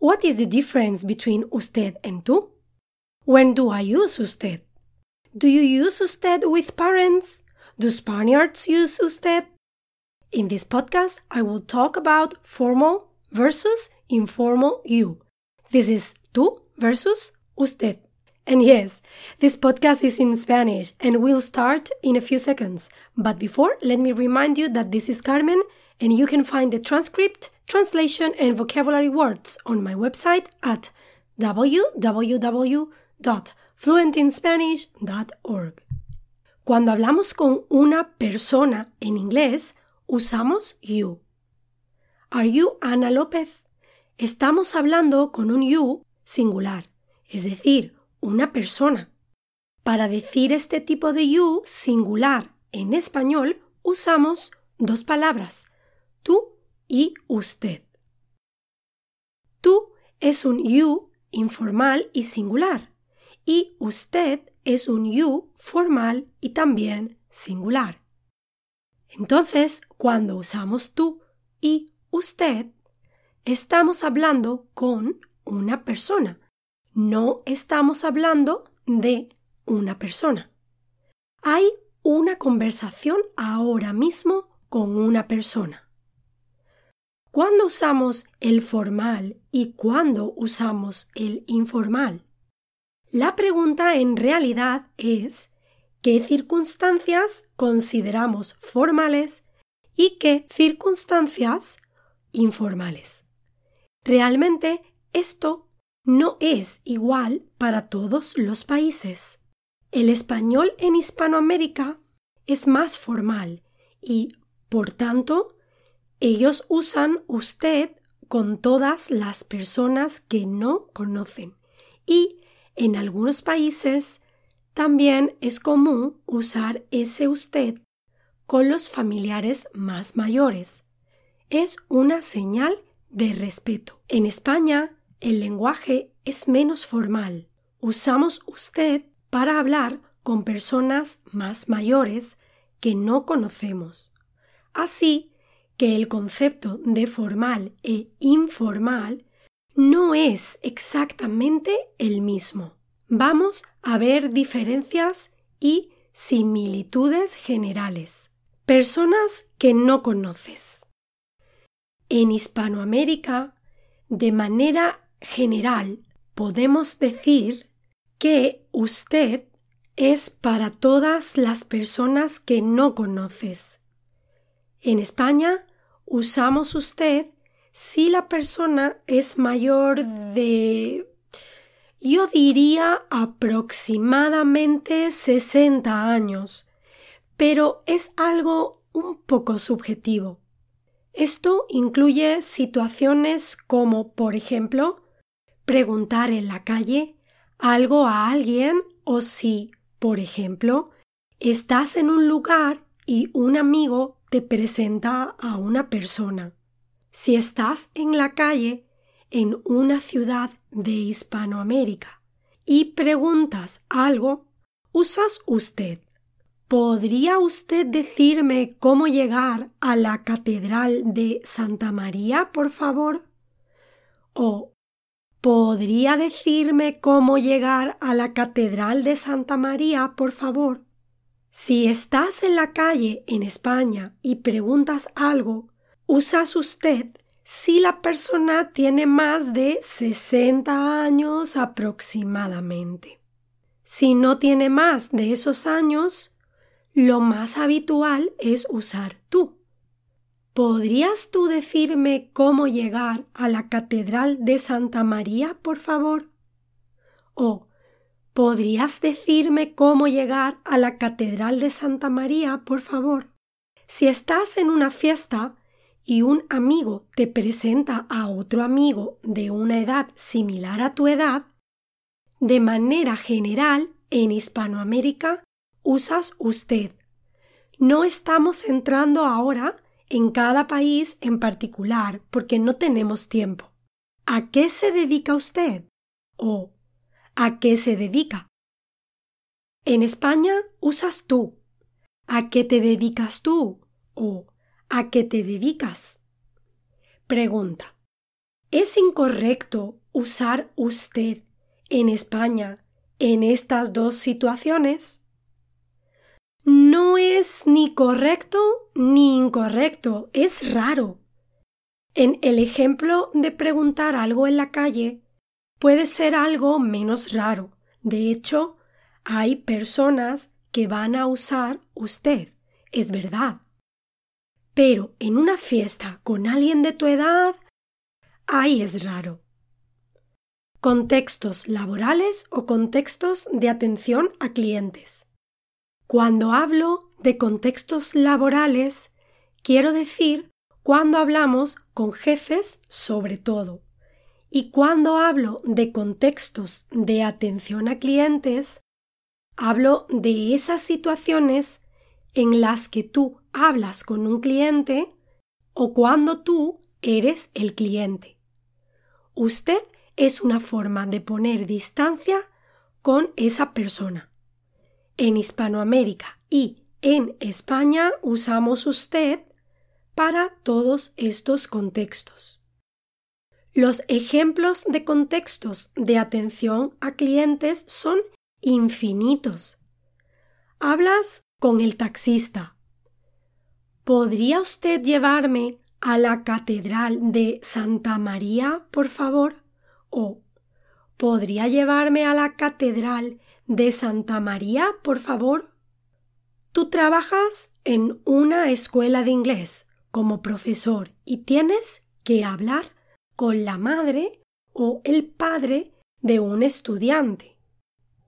What is the difference between usted and tú? When do I use usted? Do you use usted with parents? Do Spaniards use usted? In this podcast, I will talk about formal versus informal you. This is tú versus usted. And yes, this podcast is in Spanish and will start in a few seconds. But before, let me remind you that this is Carmen and you can find the transcript, translation, and vocabulary words on my website at www.fluentinspanish.org. Cuando hablamos con una persona en inglés, usamos you. Are you Ana López? Estamos hablando con un you singular, es decir, una persona. Para decir este tipo de you singular en español usamos dos palabras, tú y usted. Tú es un you informal y singular y usted es un you formal y también singular. Entonces, cuando usamos tú y usted, estamos hablando con una persona. No estamos hablando de una persona. Hay una conversación ahora mismo con una persona. ¿Cuándo usamos el formal y cuándo usamos el informal? La pregunta en realidad es ¿qué circunstancias consideramos formales y qué circunstancias informales? Realmente esto no es igual para todos los países. El español en Hispanoamérica es más formal y, por tanto, ellos usan usted con todas las personas que no conocen y en algunos países también es común usar ese usted con los familiares más mayores. Es una señal de respeto. En España el lenguaje es menos formal. Usamos usted para hablar con personas más mayores que no conocemos. Así que el concepto de formal e informal no es exactamente el mismo. Vamos a ver diferencias y similitudes generales. Personas que no conoces. En Hispanoamérica, de manera general, podemos decir que usted es para todas las personas que no conoces. En España usamos usted si la persona es mayor de yo diría aproximadamente 60 años, pero es algo un poco subjetivo. Esto incluye situaciones como, por ejemplo, preguntar en la calle algo a alguien o si, por ejemplo, estás en un lugar y un amigo te presenta a una persona. Si estás en la calle en una ciudad de Hispanoamérica y preguntas algo, usas usted. ¿Podría usted decirme cómo llegar a la Catedral de Santa María, por favor? ¿O podría decirme cómo llegar a la Catedral de Santa María, por favor? Si estás en la calle en España y preguntas algo, usas usted si la persona tiene más de 60 años aproximadamente. Si no tiene más de esos años, lo más habitual es usar tú. ¿Podrías tú decirme cómo llegar a la Catedral de Santa María, por favor? O ¿Podrías decirme cómo llegar a la Catedral de Santa María, por favor? Si estás en una fiesta y un amigo te presenta a otro amigo de una edad similar a tu edad, de manera general en Hispanoamérica usas usted. No estamos entrando ahora en cada país en particular porque no tenemos tiempo. ¿A qué se dedica usted? O ¿A qué se dedica? En España usas tú. ¿A qué te dedicas tú? o ¿a qué te dedicas? Pregunta. ¿Es incorrecto usar usted en España en estas dos situaciones? No es ni correcto ni incorrecto, es raro. En el ejemplo de preguntar algo en la calle, puede ser algo menos raro. De hecho, hay personas que van a usar usted, es verdad. Pero en una fiesta con alguien de tu edad, ahí es raro. Contextos laborales o contextos de atención a clientes. Cuando hablo de contextos laborales, quiero decir cuando hablamos con jefes sobre todo. Y cuando hablo de contextos de atención a clientes, hablo de esas situaciones en las que tú hablas con un cliente o cuando tú eres el cliente. Usted es una forma de poner distancia con esa persona. En Hispanoamérica y en España usamos usted para todos estos contextos. Los ejemplos de contextos de atención a clientes son infinitos. Hablas con el taxista. ¿Podría usted llevarme a la Catedral de Santa María, por favor? ¿O podría llevarme a la Catedral de Santa María, por favor? Tú trabajas en una escuela de inglés como profesor y tienes que hablar con la madre o el padre de un estudiante.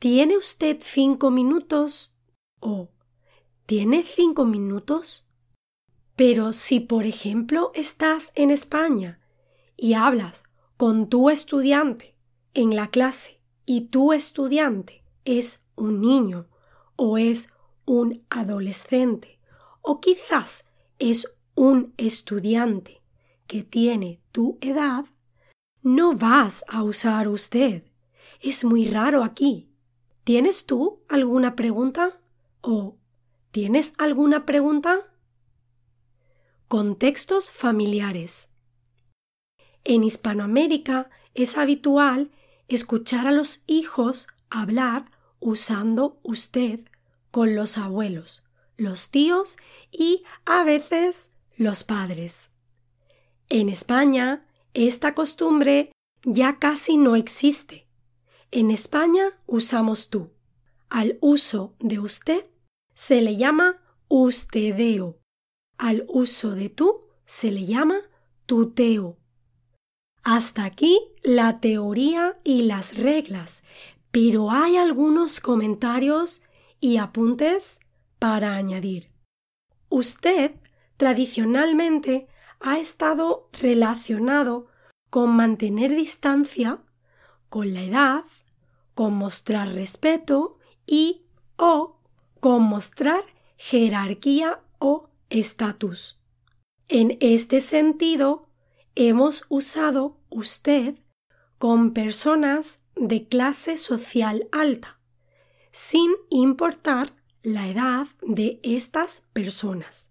¿Tiene usted cinco minutos? ¿O tiene cinco minutos? Pero si, por ejemplo, estás en España y hablas con tu estudiante en la clase y tu estudiante es un niño o es un adolescente o quizás es un estudiante que tiene tu edad, no vas a usar usted. Es muy raro aquí. ¿Tienes tú alguna pregunta? ¿O tienes alguna pregunta? Contextos familiares. En Hispanoamérica es habitual escuchar a los hijos hablar usando usted con los abuelos, los tíos y a veces los padres. En España esta costumbre ya casi no existe. En España usamos tú. Al uso de usted se le llama ustedeo. Al uso de tú se le llama tuteo. Hasta aquí la teoría y las reglas, pero hay algunos comentarios y apuntes para añadir. Usted tradicionalmente ha estado relacionado con mantener distancia, con la edad, con mostrar respeto y o con mostrar jerarquía o estatus. En este sentido, hemos usado usted con personas de clase social alta, sin importar la edad de estas personas.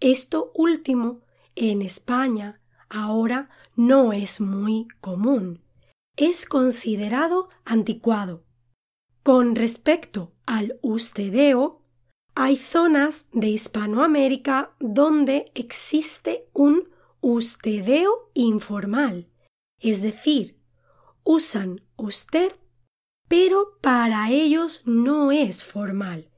Esto último en España ahora no es muy común. Es considerado anticuado. Con respecto al ustedeo, hay zonas de Hispanoamérica donde existe un ustedeo informal, es decir, usan usted, pero para ellos no es formal,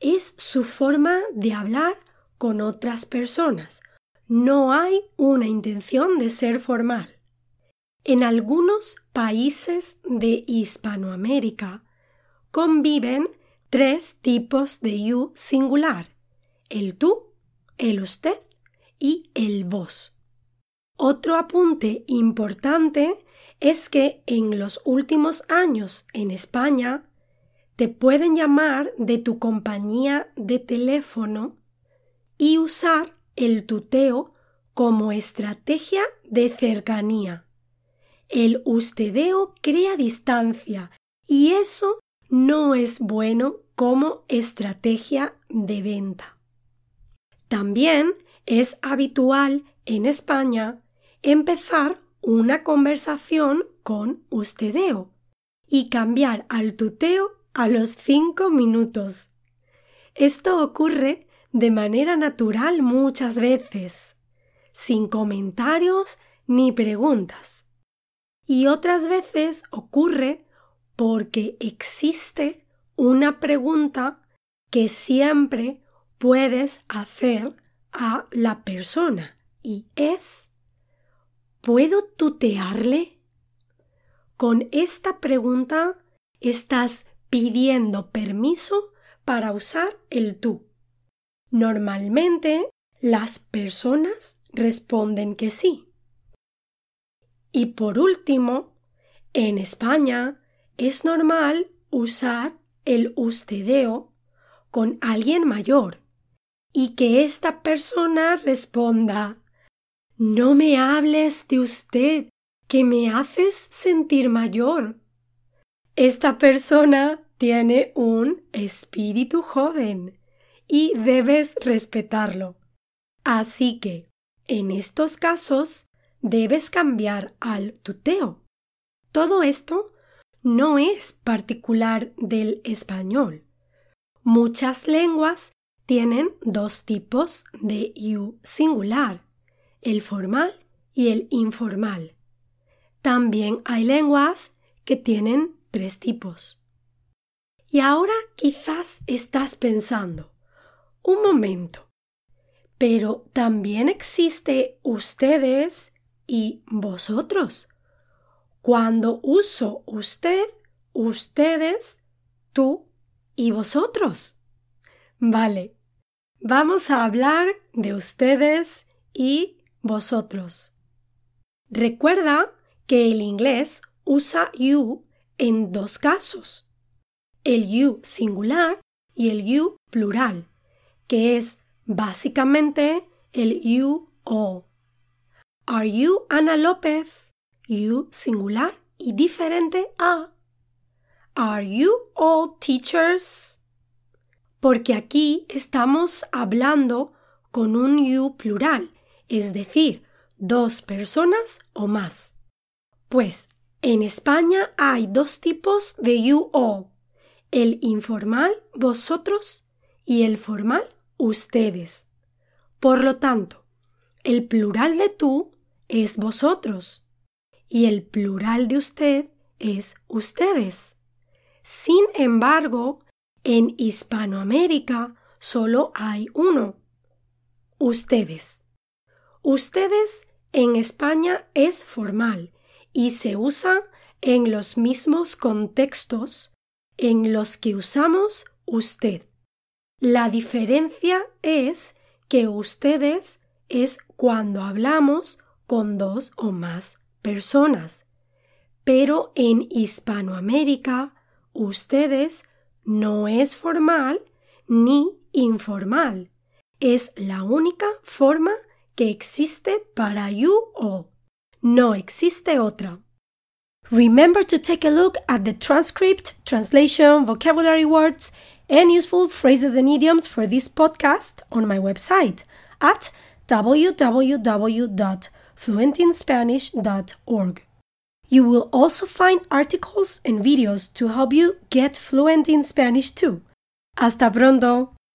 es su forma de hablar con otras personas. No hay una intención de ser formal. En algunos países de Hispanoamérica conviven tres tipos de you singular, el tú, el usted y el vos. Otro apunte importante es que en los últimos años en España te pueden llamar de tu compañía de teléfono y usar el tuteo como estrategia de cercanía. El ustedeo crea distancia y eso no es bueno como estrategia de venta. También es habitual en España empezar una conversación con ustedeo y cambiar al tuteo a los cinco minutos. Esto ocurre de manera natural muchas veces, sin comentarios ni preguntas. Y otras veces ocurre porque existe una pregunta que siempre puedes hacer a la persona y es ¿Puedo tutearle? Con esta pregunta estás pidiendo permiso para usar el tú. Normalmente las personas responden que sí. Y por último, en España es normal usar el ustedeo con alguien mayor y que esta persona responda No me hables de usted, que me haces sentir mayor. Esta persona tiene un espíritu joven y debes respetarlo. Así que, en estos casos, debes cambiar al tuteo. Todo esto no es particular del español. Muchas lenguas tienen dos tipos de you singular, el formal y el informal. También hay lenguas que tienen tres tipos. Y ahora quizás estás pensando, un momento, pero también existe ustedes y vosotros. Cuando uso usted, ustedes, tú y vosotros. Vale, Vamos a hablar de ustedes y vosotros. Recuerda que el inglés usa you en dos casos, el you singular y el you plural, que es básicamente el you all. Are you Ana López? You singular y diferente a. Are you all teachers? porque aquí estamos hablando con un you plural, es decir, dos personas o más. Pues en España hay dos tipos de you all, el informal vosotros y el formal ustedes. Por lo tanto, el plural de tú es vosotros y el plural de usted es ustedes. Sin embargo, en Hispanoamérica solo hay uno. Ustedes. Ustedes en España es formal y se usa en los mismos contextos en los que usamos usted. La diferencia es que ustedes es cuando hablamos con dos o más personas. Pero en Hispanoamérica, ustedes no es formal ni informal. Es la única forma que existe para you all. No existe otra. Remember to take a look at the transcript, translation, vocabulary words, and useful phrases and idioms for this podcast on my website at www.fluentinspanish.org. You will also find articles and videos to help you get fluent in Spanish too. Hasta pronto!